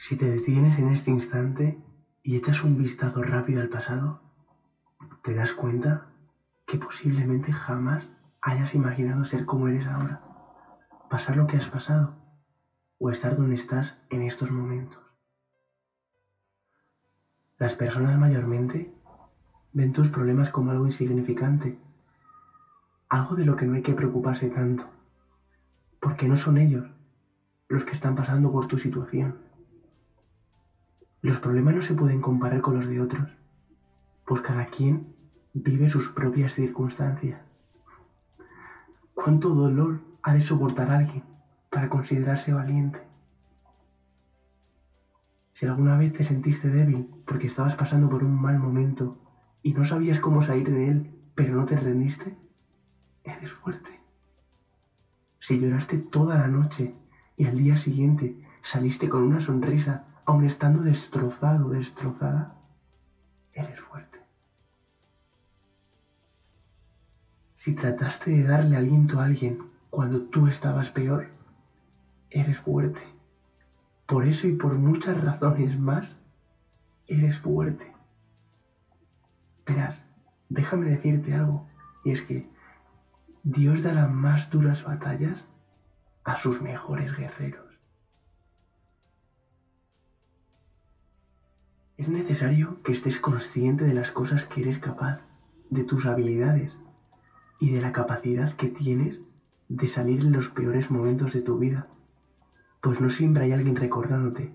Si te detienes en este instante y echas un vistazo rápido al pasado, te das cuenta que posiblemente jamás hayas imaginado ser como eres ahora, pasar lo que has pasado o estar donde estás en estos momentos. Las personas mayormente ven tus problemas como algo insignificante, algo de lo que no hay que preocuparse tanto, porque no son ellos los que están pasando por tu situación. Los problemas no se pueden comparar con los de otros, pues cada quien vive sus propias circunstancias. ¿Cuánto dolor ha de soportar alguien para considerarse valiente? Si alguna vez te sentiste débil porque estabas pasando por un mal momento y no sabías cómo salir de él, pero no te rendiste, eres fuerte. Si lloraste toda la noche y al día siguiente saliste con una sonrisa, aun estando destrozado destrozada, eres fuerte. Si trataste de darle aliento a alguien cuando tú estabas peor, eres fuerte. Por eso y por muchas razones más, eres fuerte. Verás, déjame decirte algo, y es que Dios da las más duras batallas a sus mejores guerreros. Es necesario que estés consciente de las cosas que eres capaz, de tus habilidades y de la capacidad que tienes de salir en los peores momentos de tu vida pues no siempre hay alguien recordándote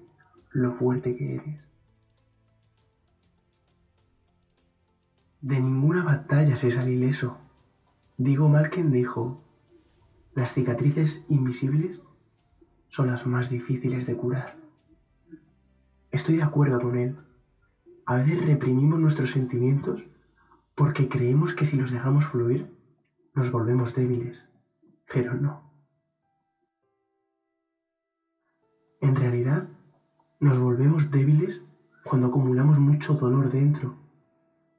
lo fuerte que eres. De ninguna batalla se sale ileso. Digo mal quien dijo, las cicatrices invisibles son las más difíciles de curar. Estoy de acuerdo con él. A veces reprimimos nuestros sentimientos porque creemos que si los dejamos fluir nos volvemos débiles, pero no. En realidad, nos volvemos débiles cuando acumulamos mucho dolor dentro.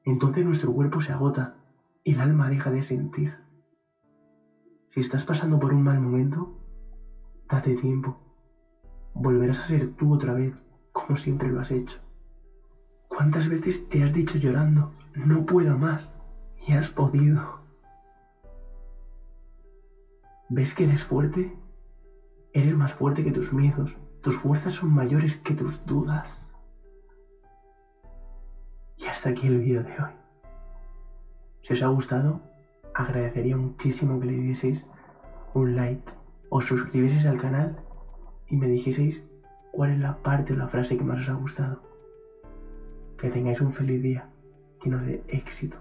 Entonces nuestro cuerpo se agota y el alma deja de sentir. Si estás pasando por un mal momento, date tiempo. Volverás a ser tú otra vez, como siempre lo has hecho. ¿Cuántas veces te has dicho llorando, no puedo más? Y has podido. ¿Ves que eres fuerte? Eres más fuerte que tus miedos, tus fuerzas son mayores que tus dudas. Y hasta aquí el vídeo de hoy. Si os ha gustado, agradecería muchísimo que le dieseis un like o suscribieseis al canal y me dijeseis cuál es la parte o la frase que más os ha gustado. Que tengáis un feliz día lleno de éxito.